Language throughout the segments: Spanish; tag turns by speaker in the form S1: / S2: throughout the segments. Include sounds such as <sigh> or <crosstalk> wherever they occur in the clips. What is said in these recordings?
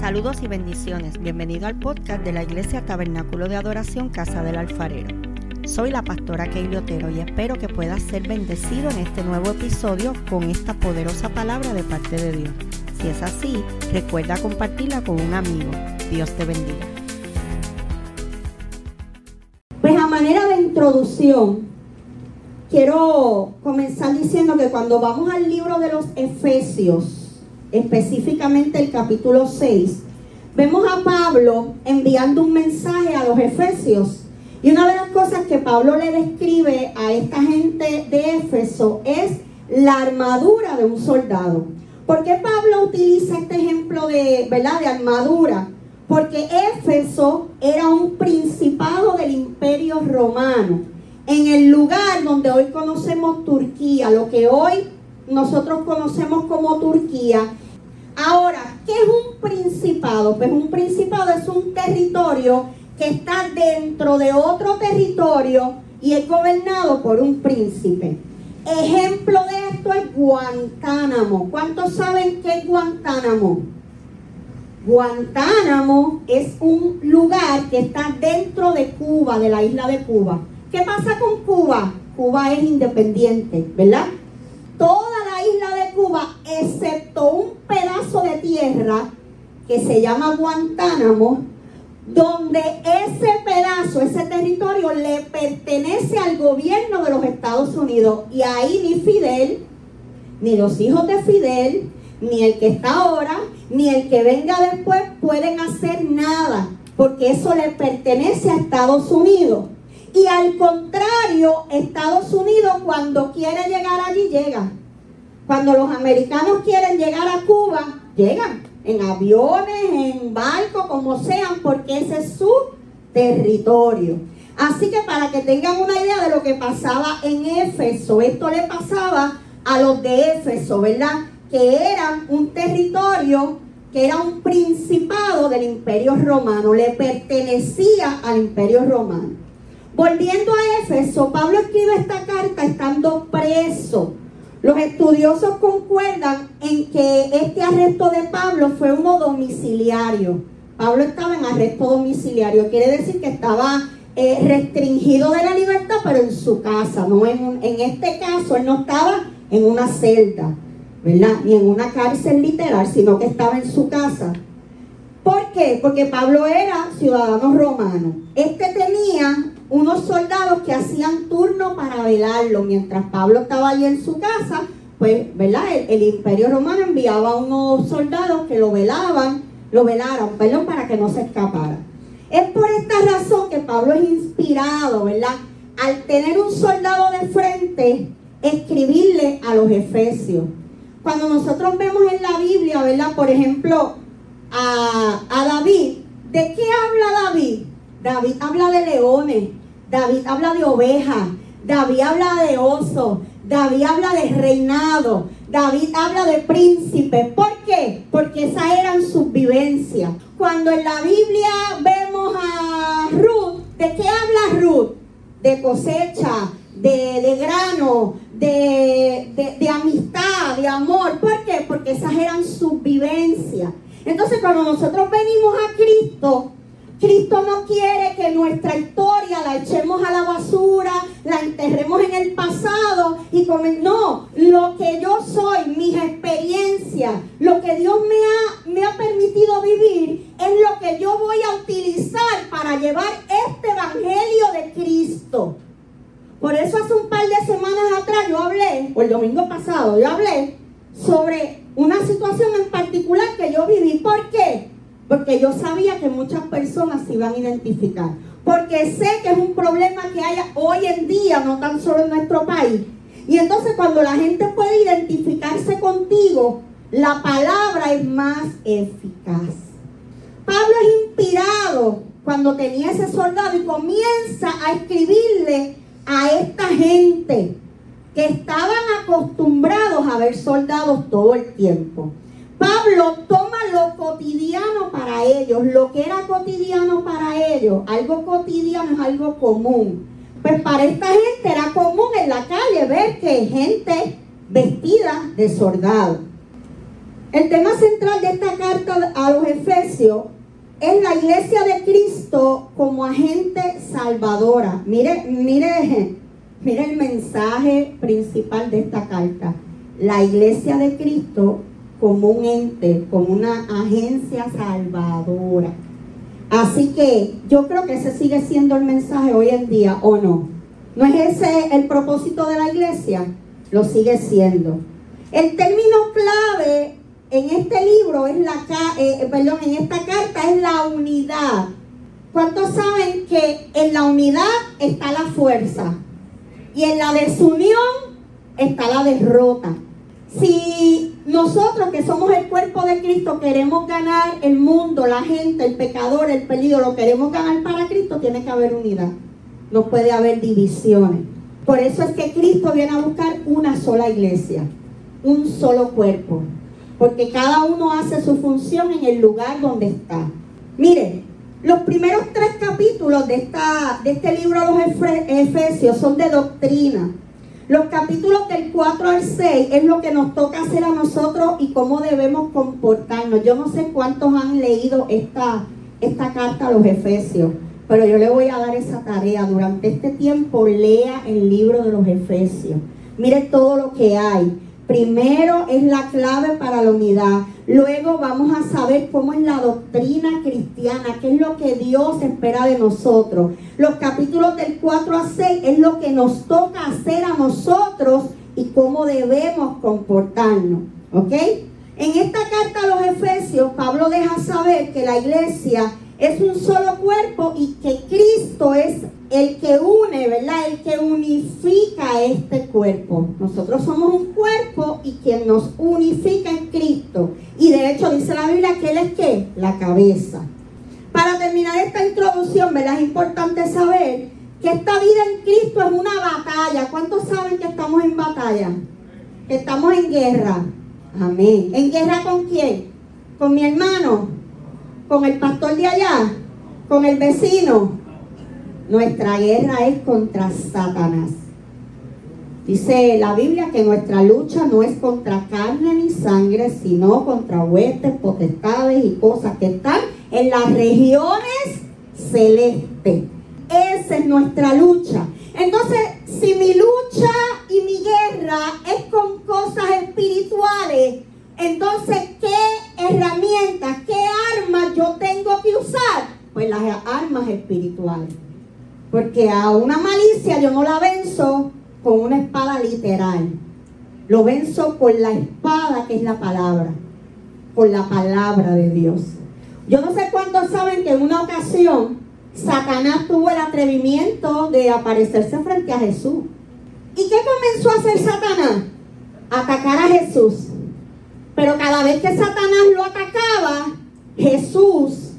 S1: Saludos y bendiciones. Bienvenido al podcast de la Iglesia Tabernáculo de Adoración Casa del Alfarero. Soy la pastora Keili Otero y espero que puedas ser bendecido en este nuevo episodio con esta poderosa palabra de parte de Dios. Si es así, recuerda compartirla con un amigo. Dios te bendiga.
S2: Pues a manera de introducción, quiero comenzar diciendo que cuando vamos al libro de los Efesios, específicamente el capítulo 6, vemos a Pablo enviando un mensaje a los Efesios. Y una de las cosas que Pablo le describe a esta gente de Éfeso es la armadura de un soldado. ¿Por qué Pablo utiliza este ejemplo de, ¿verdad? de armadura? Porque Éfeso era un principado del imperio romano, en el lugar donde hoy conocemos Turquía, lo que hoy nosotros conocemos como Turquía. Ahora, ¿qué es un principado? Pues un principado es un territorio que está dentro de otro territorio y es gobernado por un príncipe. Ejemplo de esto es Guantánamo. ¿Cuántos saben qué es Guantánamo? Guantánamo es un lugar que está dentro de Cuba, de la isla de Cuba. ¿Qué pasa con Cuba? Cuba es independiente, ¿verdad? Toda la isla de Cuba, excepto un pedazo de tierra que se llama Guantánamo, donde ese pedazo, ese territorio le pertenece al gobierno de los Estados Unidos. Y ahí ni Fidel, ni los hijos de Fidel, ni el que está ahora, ni el que venga después pueden hacer nada, porque eso le pertenece a Estados Unidos. Y al contrario, Estados Unidos cuando quiere llegar allí llega. Cuando los americanos quieren llegar a Cuba, llegan en aviones, en barcos, como sean, porque ese es su territorio. Así que para que tengan una idea de lo que pasaba en Éfeso, esto le pasaba a los de Éfeso, ¿verdad? Que eran un territorio, que era un principado del imperio romano, le pertenecía al imperio romano. Volviendo a Éfeso, Pablo escribe esta carta estando preso los estudiosos concuerdan en que este arresto de Pablo fue uno domiciliario. Pablo estaba en arresto domiciliario, quiere decir que estaba eh, restringido de la libertad, pero en su casa, no en, en este caso, él no estaba en una celda, ¿verdad? Ni en una cárcel literal, sino que estaba en su casa. ¿Por qué? Porque Pablo era ciudadano romano. Este tenía unos soldados que hacían turno para velarlo. Mientras Pablo estaba allí en su casa, pues, ¿verdad? El, imperio romano enviaba unos soldados que lo velaban, lo velaron, perdón, para que no se escapara. Es por esta razón que Pablo es inspirado, ¿verdad? Al tener un soldado de frente, escribirle a los efesios. Cuando nosotros vemos en la Biblia, ¿verdad? Por ejemplo, a, a David, ¿de qué habla David? David habla de leones, David habla de ovejas, David habla de oso, David habla de reinado, David habla de príncipe. ¿Por qué? Porque esas eran sus vivencias. Cuando en la Biblia vemos a Ruth, ¿de qué habla Ruth? De cosecha, de, grano, de, de, de amistad, de amor. ¿Por qué? Porque esas eran sus vivencias. Entonces cuando nosotros venimos a Cristo, Cristo no quiere que nuestra historia la echemos a la basura, la enterremos en el pasado y comen. No, lo que yo soy, mis experiencias, lo que Dios me ha, me ha permitido vivir, es lo que yo voy a utilizar para llevar este evangelio de Cristo. Por eso hace un par de semanas atrás yo hablé, o el domingo pasado, yo hablé sobre una situación en particular que yo viví. ¿Por qué? Yo sabía que muchas personas se iban a identificar. Porque sé que es un problema que hay hoy en día, no tan solo en nuestro país. Y entonces cuando la gente puede identificarse contigo, la palabra es más eficaz. Pablo es inspirado cuando tenía ese soldado y comienza a escribirle a esta gente que estaban acostumbrados a ver soldados todo el tiempo. Pablo toma lo cotidiano para ellos, lo que era cotidiano para ellos, algo cotidiano es algo común. Pues para esta gente era común en la calle ver que gente vestida de soldado. El tema central de esta carta a los Efesios es la iglesia de Cristo como agente salvadora. Mire, mire, mire el mensaje principal de esta carta. La iglesia de Cristo como un ente, como una agencia salvadora. Así que yo creo que ese sigue siendo el mensaje hoy en día, ¿o no? ¿No es ese el propósito de la iglesia? Lo sigue siendo. El término clave en este libro es la, eh, perdón, en esta carta es la unidad. ¿Cuántos saben que en la unidad está la fuerza y en la desunión está la derrota? Si nosotros que somos el cuerpo de Cristo queremos ganar el mundo, la gente, el pecador, el peligro, lo queremos ganar para Cristo, tiene que haber unidad. No puede haber divisiones. Por eso es que Cristo viene a buscar una sola iglesia, un solo cuerpo, porque cada uno hace su función en el lugar donde está. Miren, los primeros tres capítulos de, esta, de este libro de los Efesios son de doctrina los capítulos del 4 al 6 es lo que nos toca hacer a nosotros y cómo debemos comportarnos. Yo no sé cuántos han leído esta, esta carta a los Efesios, pero yo le voy a dar esa tarea. Durante este tiempo lea el libro de los Efesios. Mire todo lo que hay. Primero es la clave para la unidad. Luego vamos a saber cómo es la doctrina cristiana, qué es lo que Dios espera de nosotros. Los capítulos del 4 a 6 es lo que nos toca hacer a nosotros y cómo debemos comportarnos. ¿Ok? En esta carta a los Efesios, Pablo deja saber que la iglesia es un solo cuerpo y que Cristo es el que une, ¿verdad? El que unifica este cuerpo. Nosotros somos un cuerpo y quien nos unifica es Cristo. Y de hecho dice la Biblia que Él es qué? La cabeza. Para terminar esta introducción, ¿verdad? Es importante saber que esta vida en Cristo es una batalla. ¿Cuántos saben que estamos en batalla? Que estamos en guerra. Amén. ¿En guerra con quién? Con mi hermano, con el pastor de allá, con el vecino. Nuestra guerra es contra Satanás. Dice la Biblia que nuestra lucha no es contra carne ni sangre, sino contra huestes, potestades y cosas que están en las regiones celestes. Esa es nuestra lucha. Entonces, si mi lucha y mi guerra es con cosas espirituales, entonces, ¿qué herramientas, qué armas yo tengo que usar? Pues las armas espirituales. Porque a una malicia yo no la venzo con una espada literal. Lo venzo con la espada que es la palabra. Con la palabra de Dios. Yo no sé cuántos saben que en una ocasión Satanás tuvo el atrevimiento de aparecerse frente a Jesús. ¿Y qué comenzó a hacer Satanás? Atacar a Jesús. Pero cada vez que Satanás lo atacaba, Jesús,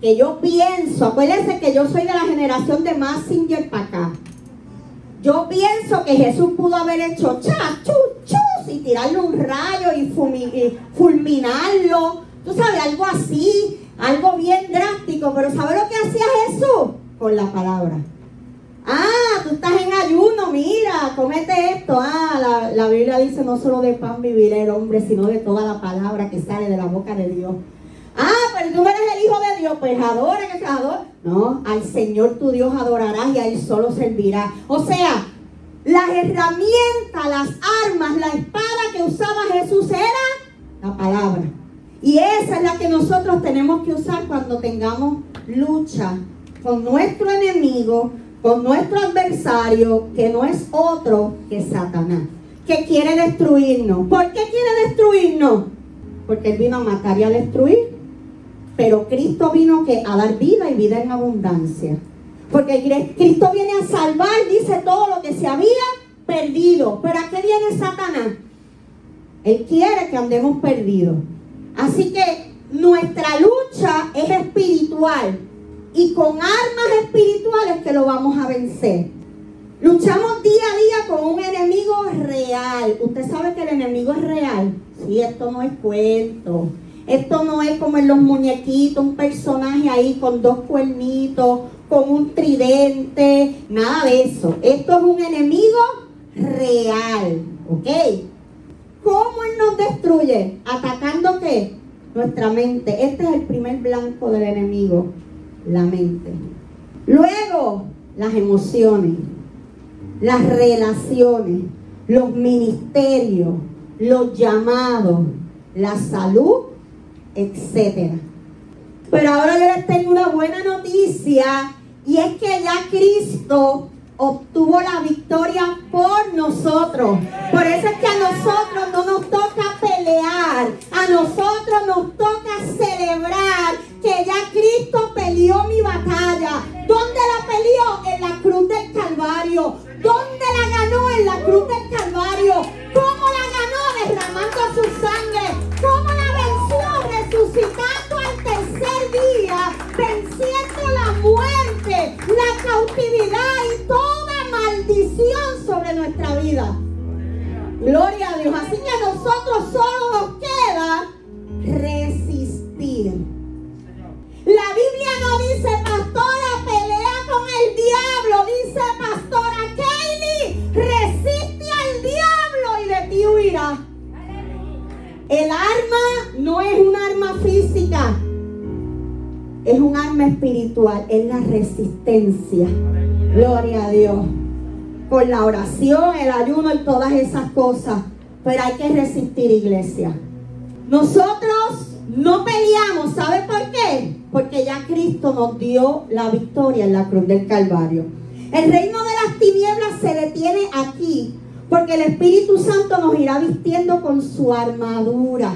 S2: que yo pienso, acuérdense que yo soy de la generación de Massinger para acá. Yo pienso que Jesús pudo haber hecho cha, chu, chus y tirarle un rayo y, fulminarlo. Tú sabes, algo así, algo bien drástico. Pero ¿sabes lo que hacía Jesús? Con la palabra. Ah, tú estás en ayuno, mira, comete esto. Ah, la, Biblia dice no solo de pan vivirá el hombre, sino de toda la palabra que sale de la boca de Dios. Ah, pero tú eres el Hijo de Dios, pues adora que se adora. No, al Señor tu Dios adorarás y a Él solo servirá. O sea, las herramientas, las armas, la espada que usaba Jesús era la palabra. Y esa es la que nosotros tenemos que usar cuando tengamos lucha con nuestro enemigo, con nuestro adversario, que no es otro que Satanás, que quiere destruirnos. ¿Por qué quiere destruirnos? Porque Él vino a matar y a destruir. Pero Cristo vino que a dar vida y vida en abundancia. Porque Cristo viene a salvar, dice todo lo que se había perdido. Pero ¿a qué viene Satanás? Él quiere que andemos perdidos. Así que nuestra lucha es espiritual y con armas espirituales que lo vamos a vencer. Luchamos día a día con un enemigo real. Usted sabe que el enemigo es real. Sí, esto no es cuento. Esto no es como en los muñequitos, un personaje ahí con dos cuernitos, con un tridente, nada de eso. Esto es un enemigo real, ¿ok? ¿Cómo Él nos destruye? ¿Atacando qué? Nuestra mente. Este es el primer blanco del enemigo, la mente. Luego, las emociones, las relaciones, los ministerios, los llamados, la salud, etcétera. Pero ahora yo les tengo una buena noticia y es que ya Cristo obtuvo la victoria por nosotros. Por eso es que a nosotros no nos toca pelear, a nosotros nos toca celebrar que ya Cristo peleó mi batalla. ¿Dónde la peleó? En la cruz del Calvario. ¿Dónde la ganó? En la cruz del Calvario. ¿Cómo la ganó? Derramando su sangre. ¿Cómo la venció? Resucitando al tercer día, venciendo la muerte, la cautividad y toda maldición sobre nuestra vida. Gloria a Dios. Así que nosotros solo Gloria a Dios. Con la oración, el ayuno y todas esas cosas. Pero hay que resistir, iglesia. Nosotros no peleamos, ¿sabe por qué? Porque ya Cristo nos dio la victoria en la cruz del Calvario. El reino de las tinieblas se detiene aquí, porque el Espíritu Santo nos irá vistiendo con su armadura.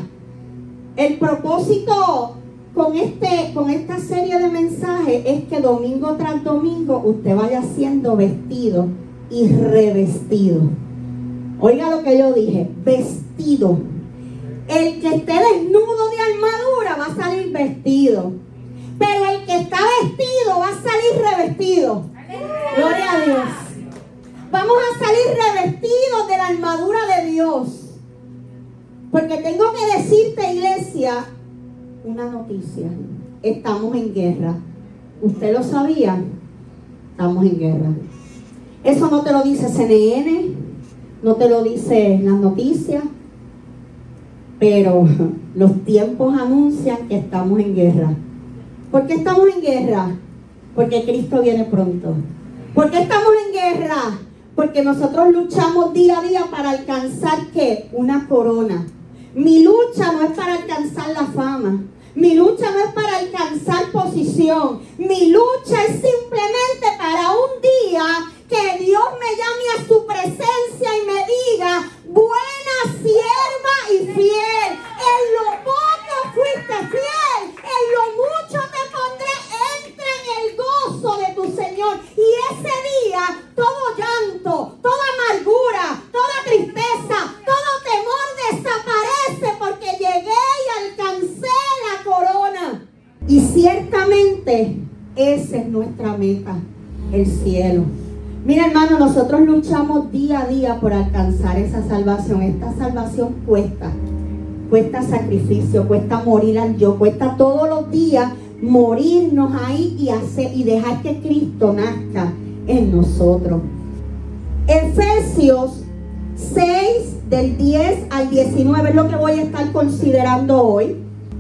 S2: El propósito con, este, con esta serie de mensajes es que domingo tras domingo usted vaya siendo vestido y revestido. Oiga lo que yo dije, vestido el que esté desnudo de armadura va a salir vestido. Pero el que está vestido va a salir revestido. Gloria a Dios. Vamos a salir revestidos de la armadura de Dios. Porque tengo que decirte, iglesia, una noticia. Estamos en guerra. ¿Usted lo sabía? Estamos en guerra. Eso no te lo dice CNN, no te lo dice las noticias, pero <laughs> los tiempos anuncian que estamos en guerra. ¿Por qué estamos en guerra? Porque Cristo viene pronto. ¿Por qué estamos en guerra? Porque nosotros luchamos día a día para alcanzar qué? Una corona. Mi lucha no es para alcanzar la fama. Mi lucha no es para alcanzar posición. Mi lucha es simplemente para un día que Dios me llame a su presencia y me diga, buena sierva y fiel. En lo poco fuiste fiel, en lo mucho te pondré. Entra en el gozo de tu Señor. Y ese día, todo llanto, toda amargura, toda tristeza, todo temor desaparece porque llegué y alcancé. Y ciertamente esa es nuestra meta, el cielo. Mira hermano, nosotros luchamos día a día por alcanzar esa salvación. Esta salvación cuesta, cuesta sacrificio, cuesta morir al yo, cuesta todos los días morirnos ahí y, hacer, y dejar que Cristo nazca en nosotros. Efesios 6 del 10 al 19 es lo que voy a estar considerando hoy.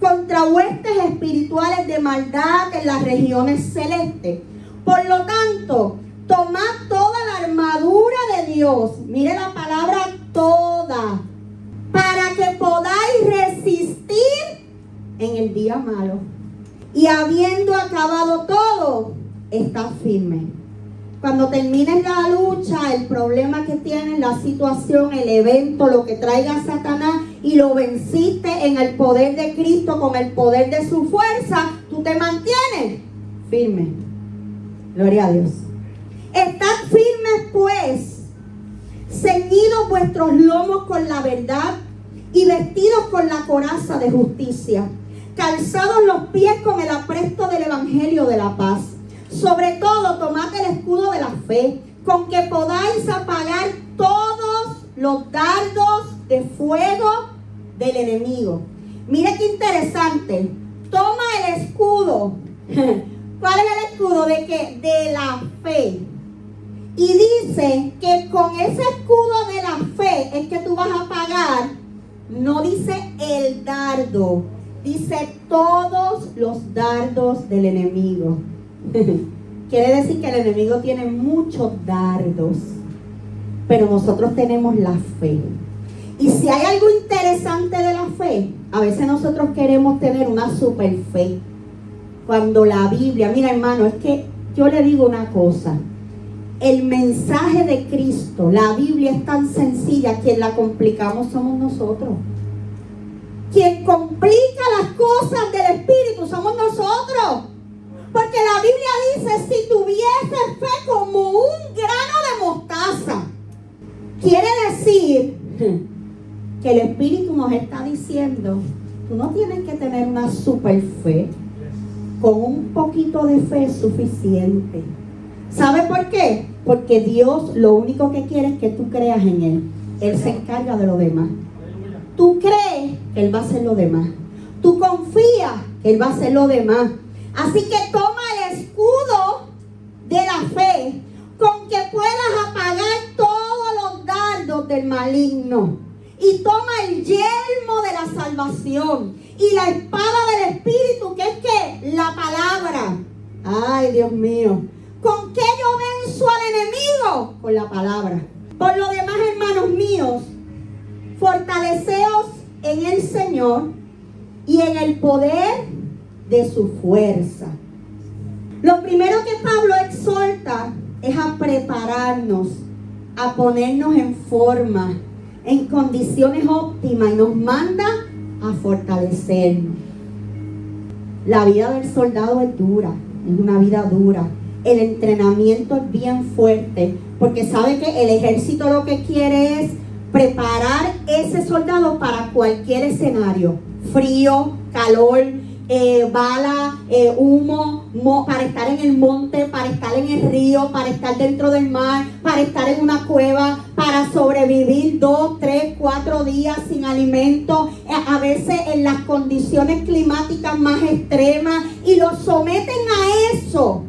S2: contra huestes espirituales de maldad en las regiones celestes. Por lo tanto, tomad toda la armadura de Dios. Mire la palabra toda, para que podáis resistir en el día malo. Y habiendo acabado todo, estás firme. Cuando termines la lucha, el problema que tienes, la situación, el evento, lo que traiga Satanás y lo venciste en el poder de Cristo, con el poder de su fuerza, tú te mantienes firme. Gloria a Dios. Estad firmes pues ceñidos vuestros lomos con la verdad y vestidos con la coraza de justicia, calzados los pies con el apresto del Evangelio de la paz. Sobre todo, tomad el escudo de la fe, con que podáis apagar todos los dardos de fuego del enemigo. Mire qué interesante. Toma el escudo. <laughs> ¿Cuál es el escudo? De que de la fe. Y dice que con ese escudo de la fe es que tú vas a pagar. No dice el dardo, dice todos los dardos del enemigo. <laughs> Quiere decir que el enemigo tiene muchos dardos, pero nosotros tenemos la fe. Y si hay algo interesante de la fe, a veces nosotros queremos tener una super fe. Cuando la Biblia, mira hermano, es que yo le digo una cosa. El mensaje de Cristo, la Biblia es tan sencilla, quien la complicamos somos nosotros. Quien complica las cosas del Espíritu somos nosotros. Porque la Biblia dice, si tuviese fe como un grano de mostaza, quiere decir que el Espíritu nos está diciendo, tú no tienes que tener una super fe, con un poquito de fe es suficiente. ¿Sabe por qué? Porque Dios lo único que quiere es que tú creas en Él. Él se encarga de lo demás. Tú crees que Él va a hacer lo demás. Tú confías que Él va a hacer lo demás. Así que toma el escudo de la fe con que puedas apagar todos los dardos del maligno. Y toma el yelmo de la salvación y la espada del Espíritu, que es que la palabra. Ay, Dios mío. ¿Con qué yo venzo al enemigo? Con la palabra. Por lo demás, hermanos míos, fortaleceos en el Señor y en el poder de su fuerza. Lo primero que Pablo exhorta es a prepararnos, a ponernos en forma, en condiciones óptimas y nos manda a fortalecernos. La vida del soldado es dura, es una vida dura. El entrenamiento es bien fuerte, porque sabe que el ejército lo que quiere es preparar ese soldado para cualquier escenario, frío, calor, eh, bala, eh, humo, para estar en el monte, para estar en el río, para estar dentro del mar, para estar en una cueva, para sobrevivir dos, tres, cuatro días sin alimento, eh, a veces en las condiciones climáticas más extremas, y los someten a eso.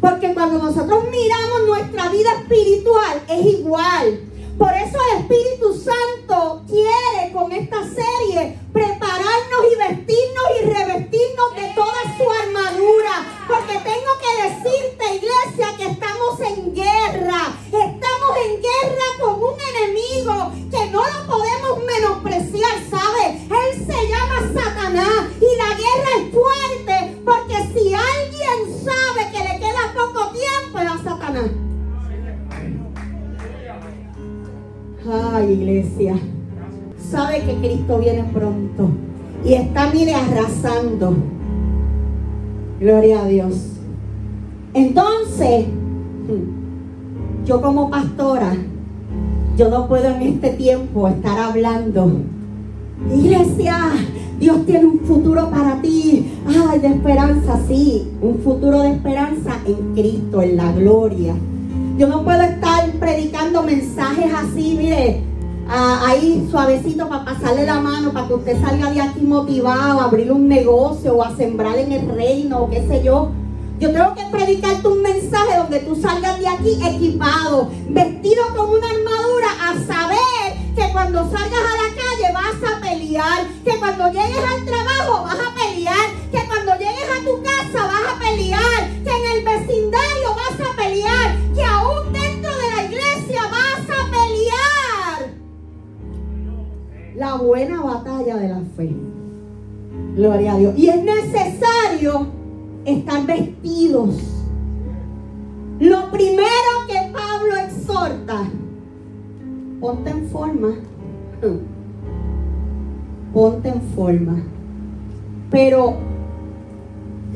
S2: Porque cuando nosotros miramos nuestra vida espiritual es igual. Por eso el Espíritu Santo quiere con esta serie prepararnos y vestirnos y revestirnos de toda su armadura. Porque tengo que decirte, iglesia, que estamos en guerra. Estamos en guerra con un enemigo que no lo podemos menospreciar, ¿sabe? Él se llama Satanás y la guerra es fuerte porque si alguien sabe que le queda poco tiempo es a Satanás. Ay, iglesia. Sabe que Cristo viene pronto. Y está, mire, arrasando. Gloria a Dios. Entonces, yo como pastora, yo no puedo en este tiempo estar hablando. Iglesia, Dios tiene un futuro para ti. Ay, de esperanza, sí. Un futuro de esperanza en Cristo, en la gloria. Yo no puedo estar predicando así, mire, ahí suavecito para pasarle la mano, para que usted salga de aquí motivado a abrir un negocio o a sembrar en el reino o qué sé yo. Yo tengo que predicarte un mensaje donde tú salgas de aquí equipado, vestido con una armadura, a saber que cuando salgas a la calle vas a pelear, que cuando llegues al trabajo vas a pelear, que cuando llegues a tu casa vas a pelear, que en el vecindario vas a pelear, que aún La buena batalla de la fe. Gloria a Dios. Y es necesario estar vestidos. Lo primero que Pablo exhorta, ponte en forma. <laughs> Ponte en forma. Pero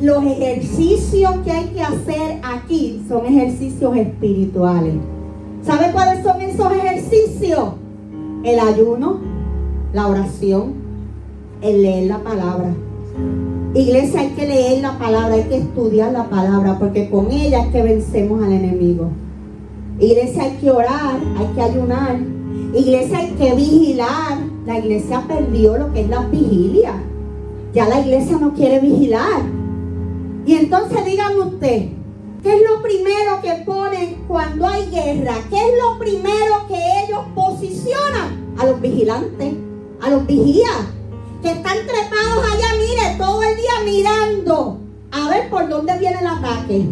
S2: los ejercicios que hay que hacer aquí son ejercicios espirituales. ¿Sabe cuáles son esos ejercicios? El ayuno, la oración, el leer la palabra. Iglesia, hay que leer la palabra, hay que estudiar la palabra, porque con ella es que vencemos al enemigo. Iglesia, hay que orar, hay que ayunar. Iglesia, hay que vigilar. La iglesia perdió lo que es la vigilia. Ya la iglesia no quiere vigilar. Y entonces díganme usted, ¿qué es lo primero que ponen cuando hay guerra? ¿Qué es lo primero que ellos posicionan? A los vigilantes, a los vigías que están trepados allá, mire, todo el día mirando a ver por dónde viene el ataque.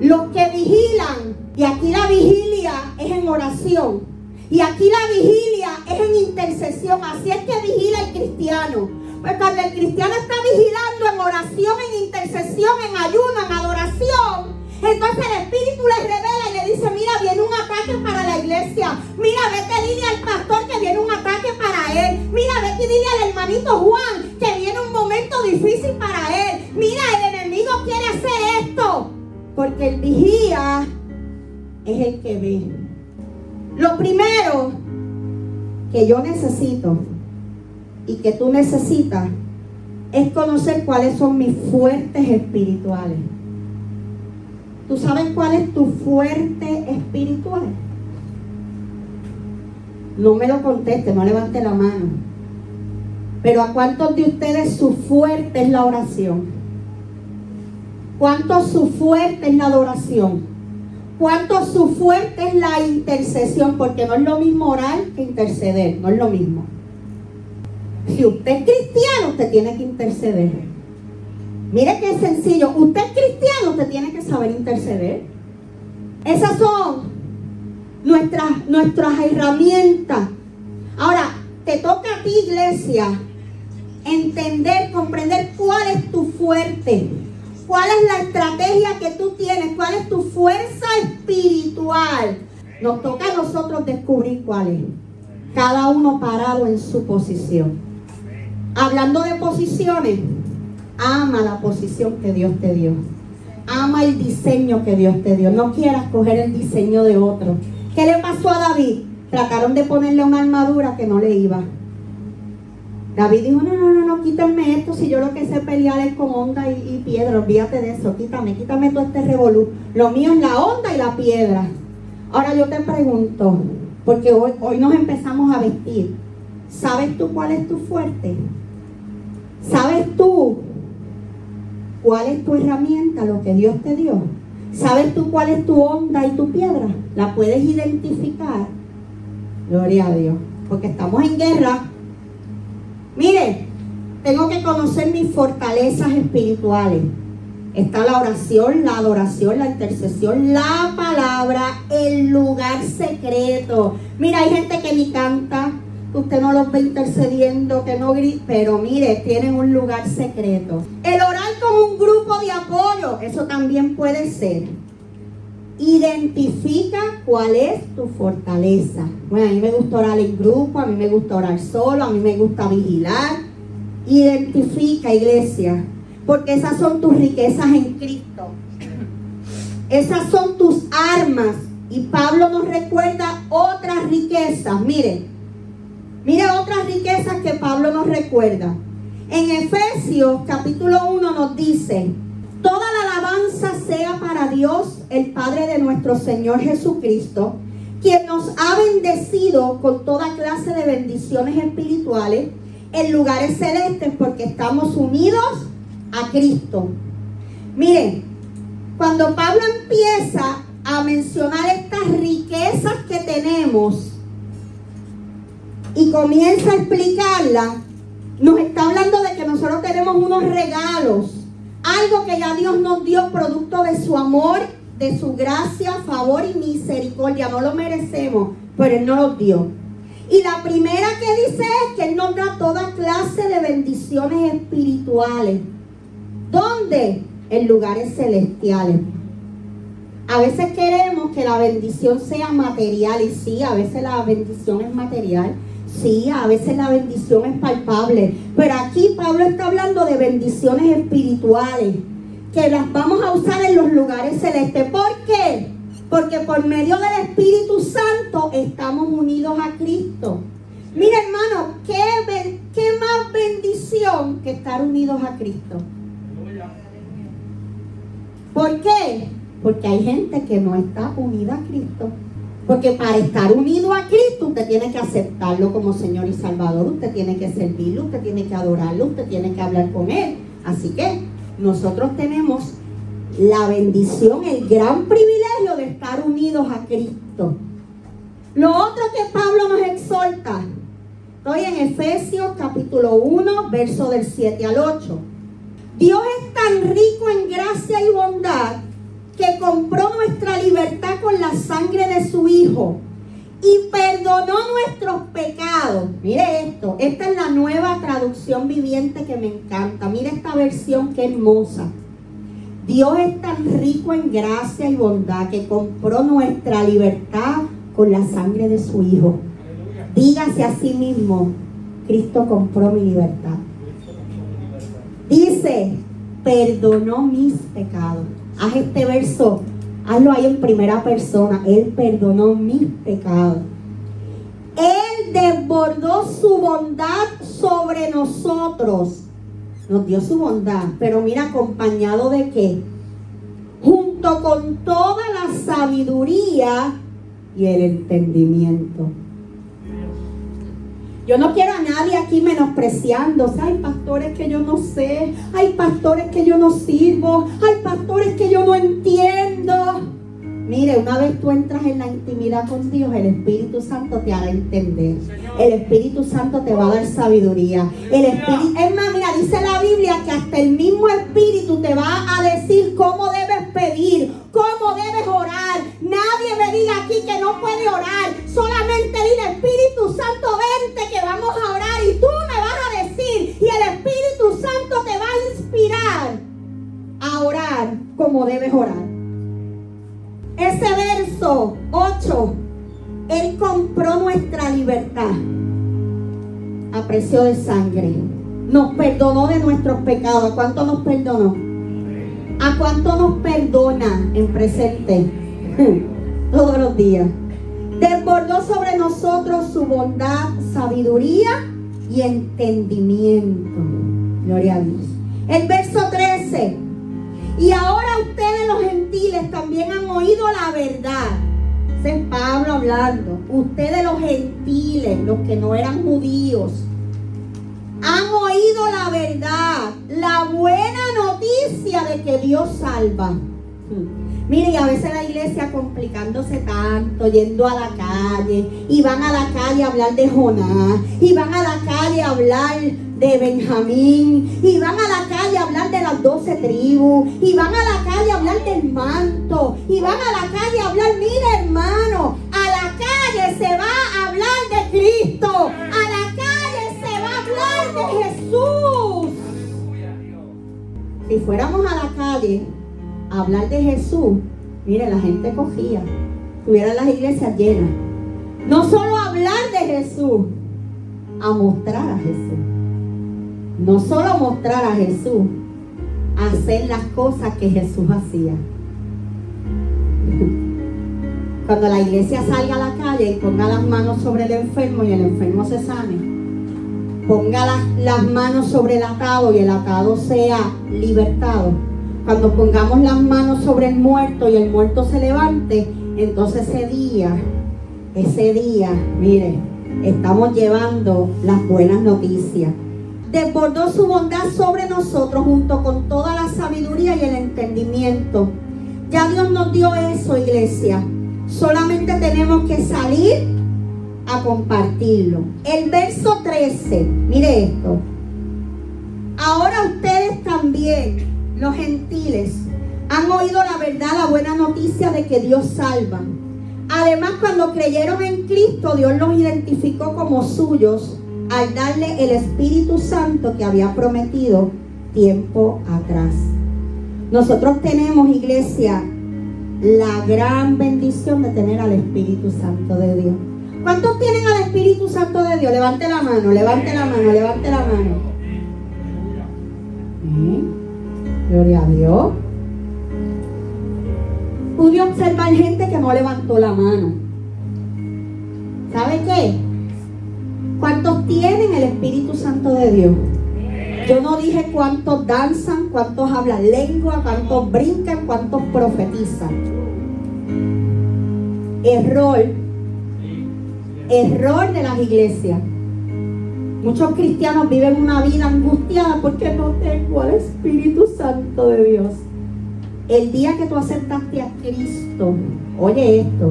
S2: Los que vigilan, y aquí la vigilia es en oración, y aquí la vigilia es en intercesión, así es que vigila el cristiano. Pues cuando el cristiano está vigilando en oración, en intercesión, en ayuno, en adoración, entonces el Espíritu le revela y le dice, mira, viene un ataque para la iglesia. Mira, vete, dile al pastor que viene un ataque para él. Mira, vete y dile al hermanito Juan que viene un momento difícil para él. Mira, el enemigo quiere hacer esto. Porque el vigía es el que ve. Lo primero que yo necesito y que tú necesitas es conocer cuáles son mis fuertes espirituales. ¿Tú sabes cuál es tu fuerte espiritual? No me lo conteste, no levante la mano. Pero ¿a cuántos de ustedes su fuerte es la oración? ¿Cuántos su fuerte es la adoración? ¿Cuánto su fuerte es la intercesión? Porque no es lo mismo orar que interceder, no es lo mismo. Si usted es cristiano, usted tiene que interceder. Mire qué sencillo. Usted cristiano, usted tiene que saber interceder. Esas son nuestras, nuestras herramientas. Ahora, te toca a ti, iglesia, entender, comprender cuál es tu fuerte, cuál es la estrategia que tú tienes, cuál es tu fuerza espiritual. Nos toca a nosotros descubrir cuál es. Cada uno parado en su posición. Hablando de posiciones, Ama la posición que Dios te dio. Ama el diseño que Dios te dio. No quieras coger el diseño de otro. ¿Qué le pasó a David? Trataron de ponerle una armadura que no le iba. David dijo, no, no, no, no, quítame esto, si yo lo que sé pelear es con onda y, piedra, olvídate de eso, quítame, quítame todo este revolú. Lo mío es la onda y la piedra. Ahora yo te pregunto, porque hoy, hoy nos empezamos a vestir, ¿sabes tú cuál es tu fuerte? ¿Sabes tú cuál es tu herramienta, lo que Dios te dio. ¿Sabes tú cuál es tu onda y tu piedra? ¿La puedes identificar? Gloria a Dios. Porque estamos en guerra. Mire, tengo que conocer mis fortalezas espirituales. Está la oración, la adoración, la intercesión, la palabra, el lugar secreto. Mira, hay gente que ni canta, usted no los ve intercediendo, que no grita, pero mire, tienen un lugar secreto. El orar con un grupo de apoyo, eso también puede ser. Identifica cuál es tu fortaleza. Bueno, a mí me gusta orar en grupo, a mí me gusta orar solo, a mí me gusta vigilar. Identifica, iglesia, porque esas son tus riquezas en Cristo. Esas son tus armas. Y Pablo nos recuerda otras riquezas. Miren, Mire otras riquezas que Pablo nos recuerda. En Efesios capítulo 1 nos dice, toda la alabanza sea para Dios, el Padre de nuestro Señor Jesucristo, quien nos ha bendecido con toda clase de bendiciones espirituales en lugares celestes porque estamos unidos a Cristo. Miren, cuando Pablo empieza a mencionar estas riquezas que tenemos, y comienza a explicarla, nos está hablando de que nosotros tenemos unos regalos, algo que ya Dios nos dio producto de su amor, de su gracia, favor y misericordia. No lo merecemos, pero Él nos lo dio. Y la primera que dice es que Él nos da toda clase de bendiciones espirituales. ¿Dónde? En lugares celestiales. A veces queremos que la bendición sea material y sí, a veces la bendición es material, Sí, a veces la bendición es palpable, pero aquí Pablo está hablando de bendiciones espirituales, que las vamos a usar en los lugares celestes. ¿Por qué? Porque por medio del Espíritu Santo estamos unidos a Cristo. Mira hermano, qué, ¿qué más bendición que estar unidos a Cristo? ¿Por qué? Porque hay gente que no está unida a Cristo. Porque para estar unido a Cristo usted tiene que aceptarlo como Señor y Salvador, usted tiene que servirlo, usted tiene que adorarlo, usted tiene que hablar con Él. Así que nosotros tenemos la bendición, el gran privilegio de estar unidos a Cristo. Lo otro que Pablo nos exhorta, estoy en Efesios capítulo 1, verso del 7 al 8. Dios es tan rico en gracia y bondad que compró nuestra libertad con la sangre de su Y perdonó nuestros pecados. Mire esto, esta es la nueva traducción viviente que me encanta. Mire esta versión que hermosa. Dios es tan rico en gracia y bondad que compró nuestra libertad con la sangre de su Hijo. Dígase a sí mismo, Cristo compró mi libertad. Dice, perdonó mis pecados. Haz este verso, hazlo ahí en primera persona. Él perdonó mis pecados. Él desbordó su bondad sobre nosotros. Nos dio su bondad, pero mira, acompañado de qué? Junto con toda la sabiduría y el entendimiento. Yo no quiero a nadie aquí menospreciando. Hay pastores que yo no sé. Hay pastores que yo no sirvo. Hay pastores que yo no entiendo. Mire, una vez tú entras en la intimidad con Dios, el Espíritu Santo te hará entender. El Espíritu Santo te va a dar sabiduría. El Espíritu, es más, mira, dice la Biblia que hasta el mismo Espíritu te va a decir cómo debes pedir, cómo debes orar. Nadie me diga aquí que no puede orar. Solamente dile, Espíritu Santo, vente que vamos a orar y tú me vas a decir y el Espíritu Santo te va a inspirar a orar como debes orar. Ese verso 8, Él compró nuestra libertad a precio de sangre. Nos perdonó de nuestros pecados. ¿A cuánto nos perdonó? ¿A cuánto nos perdona en presente? <laughs> Todos los días. Desbordó sobre nosotros su bondad, sabiduría y entendimiento. Gloria a Dios. El verso 13. Y ahora ustedes los gentiles también han oído la verdad. Ese es Pablo hablando. Ustedes los gentiles, los que no eran judíos, han oído la verdad, la buena noticia de que Dios salva. Mire, y a veces la iglesia complicándose tanto, yendo a la calle, y van a la calle a hablar de Jonás, y van a la calle a hablar de Benjamín, y van a la calle a hablar de las doce tribus, y van a la calle a hablar del manto, y van a la calle a hablar, mire hermano, a la calle se va a hablar de Cristo, a la calle se va a hablar de Jesús. Si fuéramos a la calle a hablar de Jesús, mire, la gente cogía, tuvieran las iglesias llenas. No solo hablar de Jesús, a mostrar a Jesús. No solo mostrar a Jesús, hacer las cosas que Jesús hacía. Cuando la iglesia salga a la calle y ponga las manos sobre el enfermo y el enfermo se sane, ponga las, las manos sobre el atado y el atado sea libertado. Cuando pongamos las manos sobre el muerto y el muerto se levante, entonces ese día, ese día, mire, estamos llevando las buenas noticias desbordó su bondad sobre nosotros junto con toda la sabiduría y el entendimiento. Ya Dios nos dio eso, iglesia. Solamente tenemos que salir a compartirlo. El verso 13, mire esto. Ahora ustedes también, los gentiles, han oído la verdad, la buena noticia de que Dios salva. Además, cuando creyeron en Cristo, Dios los identificó como suyos al darle el Espíritu Santo que había prometido tiempo atrás. Nosotros tenemos, iglesia, la gran bendición de tener al Espíritu Santo de Dios. ¿Cuántos tienen al Espíritu Santo de Dios? Levante la mano, levante la mano, levante la mano. ¿Eh? Gloria a Dios. Pude observar gente que no levantó la mano. ¿Sabe qué? ¿Cuántos tienen el Espíritu Santo de Dios? Yo no dije cuántos danzan, cuántos hablan lengua, cuántos brincan, cuántos profetizan. Error. Error de las iglesias. Muchos cristianos viven una vida angustiada porque no tengo al Espíritu Santo de Dios. El día que tú aceptaste a Cristo, oye esto,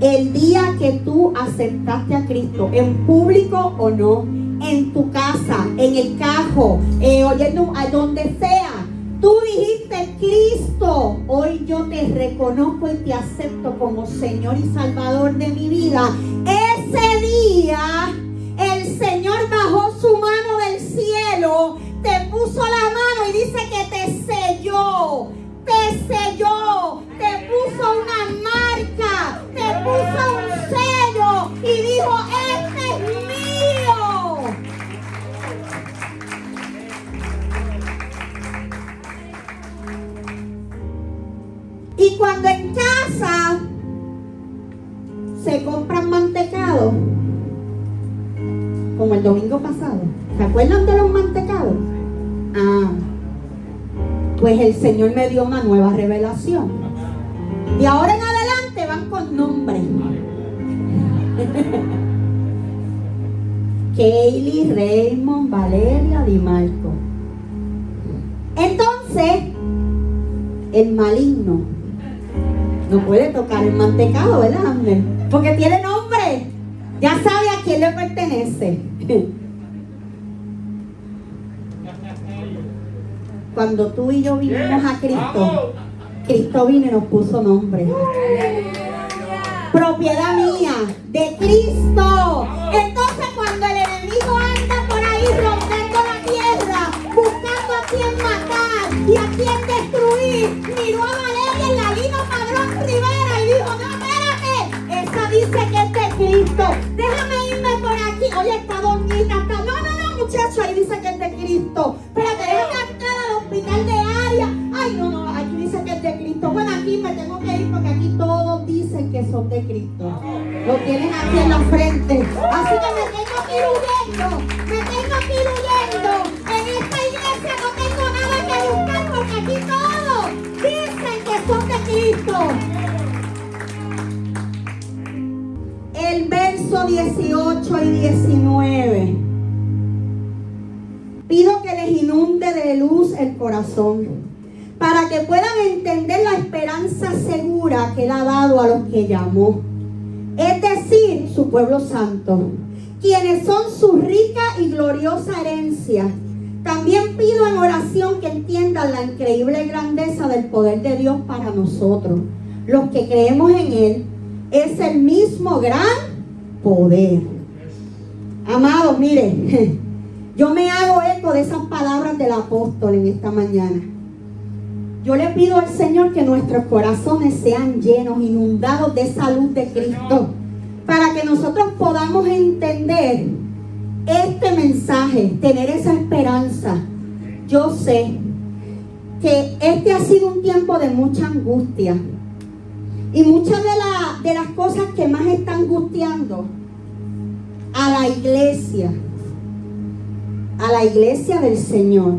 S2: el día que tú aceptaste a Cristo, en público o no, en tu casa, en el cajo, eh, oyendo a donde sea, tú dijiste Cristo, hoy yo te reconozco y te acepto como Señor y Salvador de mi vida. Ese día el Señor bajó su mano del cielo, te puso la mano y dice que te selló, te selló, te puso una marca, te puso un sello y dijo, este es mío. Y cuando en casa se compran mantecados, como el domingo pasado. ¿Se acuerdan de los mantecados? El Señor me dio una nueva revelación. Y ahora en adelante van con nombre. <laughs> Kaylee, Raymond, Valeria, Di Marco. Entonces, el maligno no puede tocar el mantecado, ¿verdad? Porque tiene nombre. Ya sabe a quién le pertenece. <laughs> Cuando tú y yo vinimos a Cristo, Cristo vino y nos puso nombre. Propiedad mía, de Cristo. Entonces cuando el enemigo anda por ahí rompiendo la tierra, buscando a quien matar y a quien destruir, miró a Valeria en la Lino Padrón Rivera y dijo, no, espérate, esa dice que es de Cristo. Déjame irme por aquí. Oye, esta doñita está. No, no, no, muchacho, ahí dice que porque aquí todos dicen que son de Cristo. Lo tienen aquí en la frente. Así que me tengo que ir huyendo. Me tengo que ir huyendo. En esta iglesia no tengo nada que buscar porque aquí todos dicen que son de Cristo. el verso 18 y 19. Pido que les inunde de luz el corazón para que puedan entender la esperanza segura que Él ha dado a los que llamó. Es decir, su pueblo santo, quienes son su rica y gloriosa herencia. También pido en oración que entiendan la increíble grandeza del poder de Dios para nosotros, los que creemos en Él es el mismo gran poder. Amados, mire, <laughs> yo me hago eco de esas palabras del apóstol en esta mañana. Yo le pido al Señor que nuestros corazones sean llenos, inundados de esa luz de Cristo, para que nosotros podamos entender este mensaje, tener esa esperanza. Yo sé que este ha sido un tiempo de mucha angustia, y muchas de, la, de las cosas que más están angustiando a la iglesia, a la iglesia del Señor,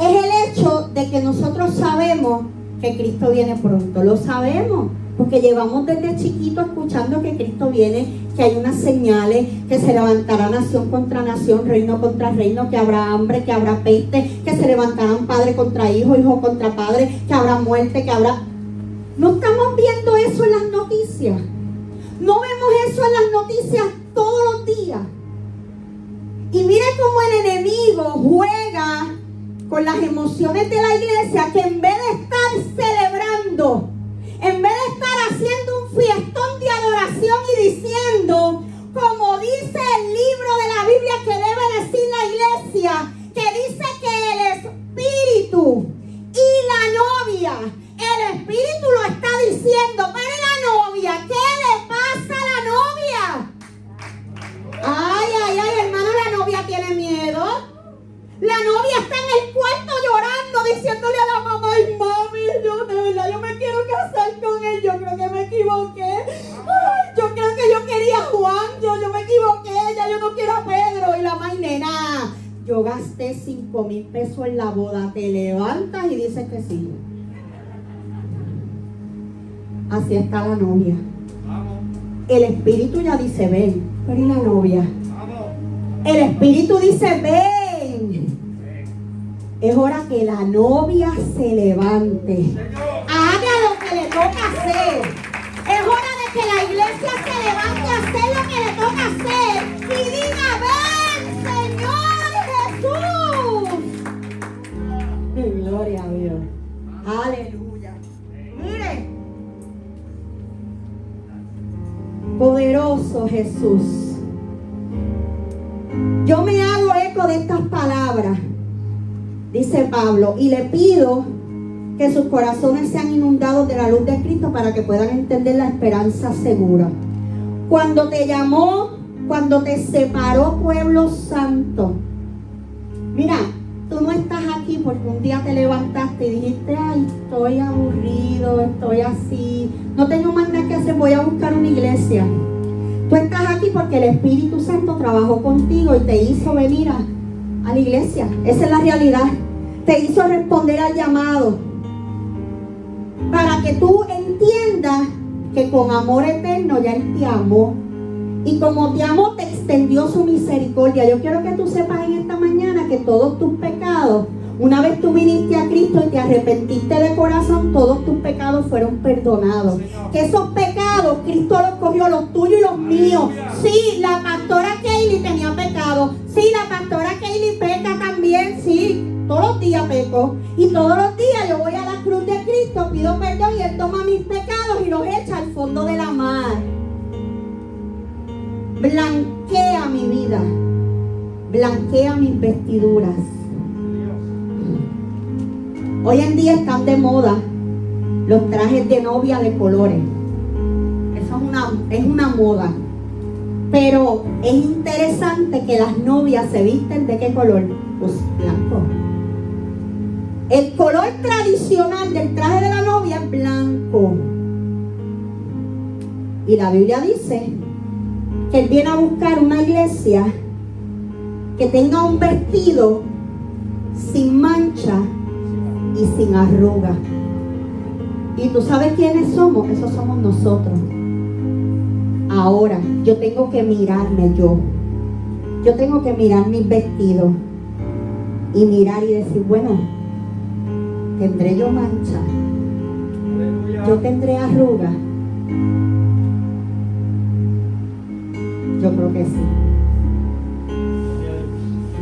S2: es el de que nosotros sabemos que Cristo viene pronto. Lo sabemos, porque llevamos desde chiquito escuchando que Cristo viene, que hay unas señales, que se levantará nación contra nación, reino contra reino, que habrá hambre, que habrá peste, que se levantarán padre contra hijo, hijo contra padre, que habrá muerte, que habrá... No estamos viendo eso en las noticias. No vemos eso en las noticias todos los días. Y mire cómo el enemigo juega con las emociones de la iglesia que en vez de estar celebrando, en vez de estar haciendo un fiestón de adoración y diciendo, como dice el libro de la Biblia que debe decir la iglesia, que dice que el Espíritu y la novia el Espíritu lo está diciendo. Para la novia, ¿qué le pasa a la novia? Ay, ay, ay, hermano, la novia tiene miedo. La novia está en el cuarto llorando, diciéndole a la mamá, ay mami, yo de verdad, yo me quiero casar con él, yo creo que me equivoqué. Ay, yo creo que yo quería a Juan, yo, yo me equivoqué, ya yo no quiero a Pedro. Y la mamá, nena, yo gasté 5 mil pesos en la boda, te levantas y dices que sí. Así está la novia. El espíritu ya dice, ven, pero y la novia. El espíritu dice, ven. Es hora que la novia se levante. Haga lo que le toca hacer. Es hora de que la iglesia se levante a hacer lo que le toca hacer. Y diga, ven, Señor Jesús. Gloria a Dios. Aleluya. Mire. Poderoso Jesús. Yo me hago eco de estas palabras, dice Pablo, y le pido que sus corazones sean inundados de la luz de Cristo para que puedan entender la esperanza segura. Cuando te llamó, cuando te separó pueblo santo, mira, tú no estás aquí porque un día te levantaste y dijiste, ay, estoy aburrido, estoy así, no tengo más nada que hacer, voy a buscar una iglesia. Tú estás aquí porque el Espíritu Santo trabajó contigo y te hizo venir a, a la iglesia. Esa es la realidad. Te hizo responder al llamado. Para que tú entiendas que con amor eterno ya Él te amó. Y como te amó, te extendió su misericordia. Yo quiero que tú sepas en esta mañana que todos tus pecados una vez tú viniste a Cristo y te arrepentiste de corazón, todos tus pecados fueron perdonados. Que esos pecados Cristo los cogió, los tuyos y los míos. Sí, la pastora Kaylee tenía pecado. Sí, la pastora Kaylee peca también. Sí, todos los días peco. Y todos los días yo voy a la cruz de Cristo, pido perdón y Él toma mis pecados y los echa al fondo de la mar. Blanquea mi vida. Blanquea mis vestiduras. Hoy en día están de moda los trajes de novia de colores. Eso es una, es una moda. Pero es interesante que las novias se visten de qué color? Pues blanco. El color tradicional del traje de la novia es blanco. Y la Biblia dice que él viene a buscar una iglesia que tenga un vestido sin mancha y sin arruga. ¿Y tú sabes quiénes somos? Esos somos nosotros. Ahora, yo tengo que mirarme yo. Yo tengo que mirar mis vestidos y mirar y decir, bueno, ¿tendré yo mancha? ¿Yo tendré arruga? Yo creo que sí.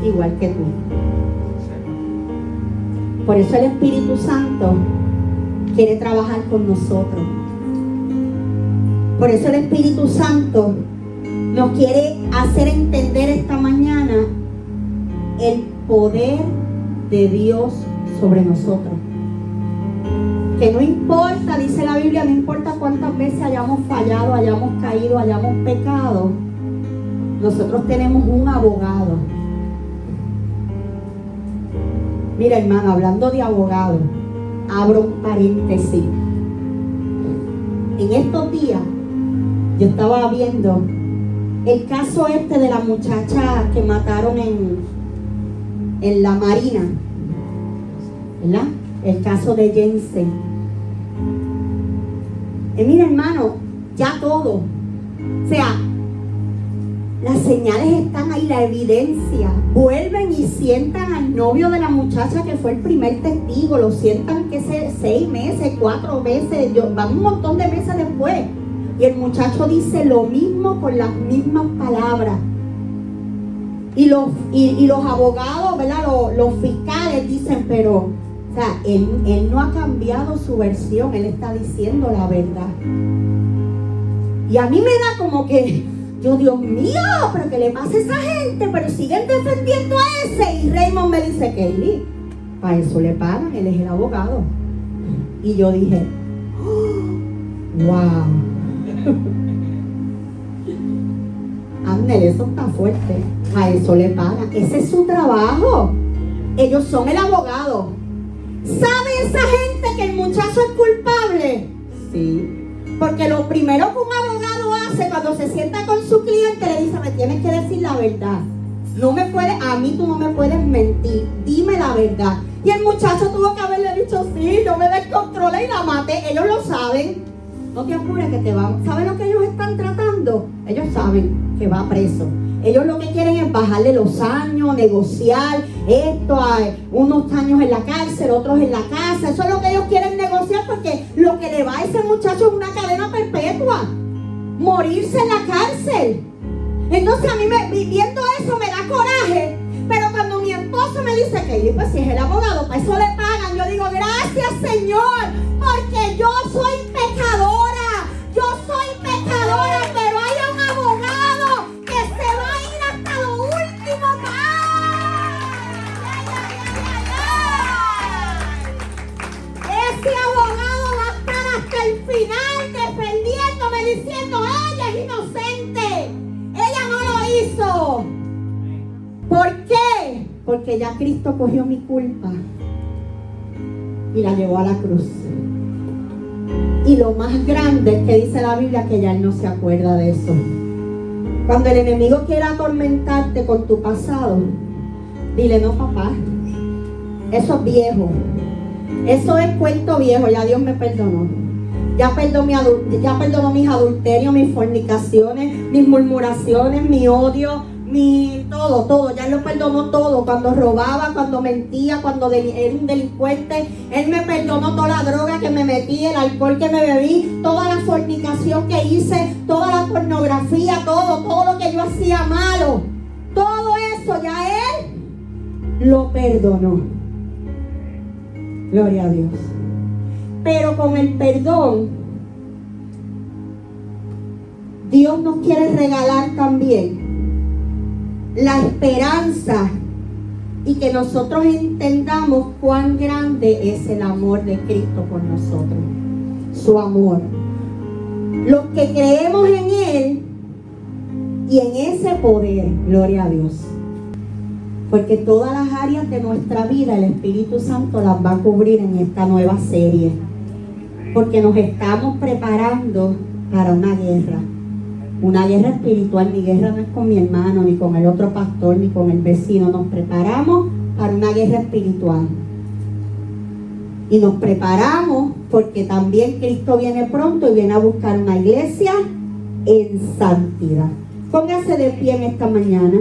S2: Igual que tú. Por eso el Espíritu Santo quiere trabajar con nosotros. Por eso el Espíritu Santo nos quiere hacer entender esta mañana el poder de Dios sobre nosotros. Que no importa, dice la Biblia, no importa cuántas veces hayamos fallado, hayamos caído, hayamos pecado, nosotros tenemos un abogado Mira, hermano, hablando de abogado, abro un paréntesis. En estos días yo estaba viendo el caso este de la muchacha que mataron en, en la Marina, ¿verdad? El caso de Jensen. Y mira, hermano, ya todo. O sea, las señales están ahí, la evidencia. Vuelven y sientan al novio de la muchacha que fue el primer testigo. Lo sientan que se, seis meses, cuatro meses, van un montón de meses después. Y el muchacho dice lo mismo con las mismas palabras. Y los, y, los abogados, ¿verdad? Los, fiscales dicen, pero, o sea, él, él no ha cambiado su versión, él está diciendo la verdad. Y a mí me da como que yo, Dios mío, pero ¿qué le pasa a esa gente? Pero siguen defendiendo a ese. Y Raymond me dice, Kelly, para eso le pagan, él es el abogado. Y yo dije, <gasps> wow. <laughs> Ándale, eso está fuerte. A eso le pagan. Ese es su trabajo. Ellos son el abogado. ¿Sabe esa gente que el muchacho es culpable? Sí. Porque lo primero que un abogado hace cuando se sienta con su cliente le dice, me tienes que decir la verdad. No me puedes, a mí tú no me puedes mentir. Dime la verdad. Y el muchacho tuvo que haberle dicho, sí, no me descontrolé y la maté. Ellos lo saben. No te apures que te van. ¿Saben lo que ellos están tratando? Ellos saben que va preso. Ellos lo que quieren es bajarle los años, negociar esto, hay unos años en la cárcel, otros en la casa. Eso es lo que ellos quieren negociar porque lo que le va a ese muchacho es una cadena perpetua. Morirse en la cárcel. Entonces a mí me, viviendo eso me da coraje. Pero cuando mi esposo me dice que pues si es el abogado, para eso le pagan, yo digo, gracias Señor, porque yo soy Porque ya Cristo cogió mi culpa y la llevó a la cruz. Y lo más grande es que dice la Biblia que ya Él no se acuerda de eso. Cuando el enemigo quiera atormentarte con tu pasado, dile, no papá, eso es viejo. Eso es cuento viejo, ya Dios me perdonó. Ya perdonó, mi ya perdonó mis adulterios, mis fornicaciones, mis murmuraciones, mi odio, todo, todo. Ya lo perdonó todo. Cuando robaba, cuando mentía, cuando era un delincuente. Él me perdonó toda la droga que me metí, el alcohol que me bebí, toda la fornicación que hice, toda la pornografía, todo, todo lo que yo hacía malo. Todo eso ya Él lo perdonó. Gloria a Dios. Pero con el perdón, Dios nos quiere regalar también la esperanza y que nosotros entendamos cuán grande es el amor de Cristo por nosotros. Su amor. Los que creemos en Él y en ese poder, gloria a Dios. Porque todas las áreas de nuestra vida el Espíritu Santo las va a cubrir en esta nueva serie porque nos estamos preparando para una guerra. Una guerra espiritual, mi guerra no es con mi hermano, ni con el otro pastor, ni con el vecino. Nos preparamos para una guerra espiritual. Y nos preparamos porque también Cristo viene pronto y viene a buscar una iglesia en santidad. Póngase de pie en esta mañana.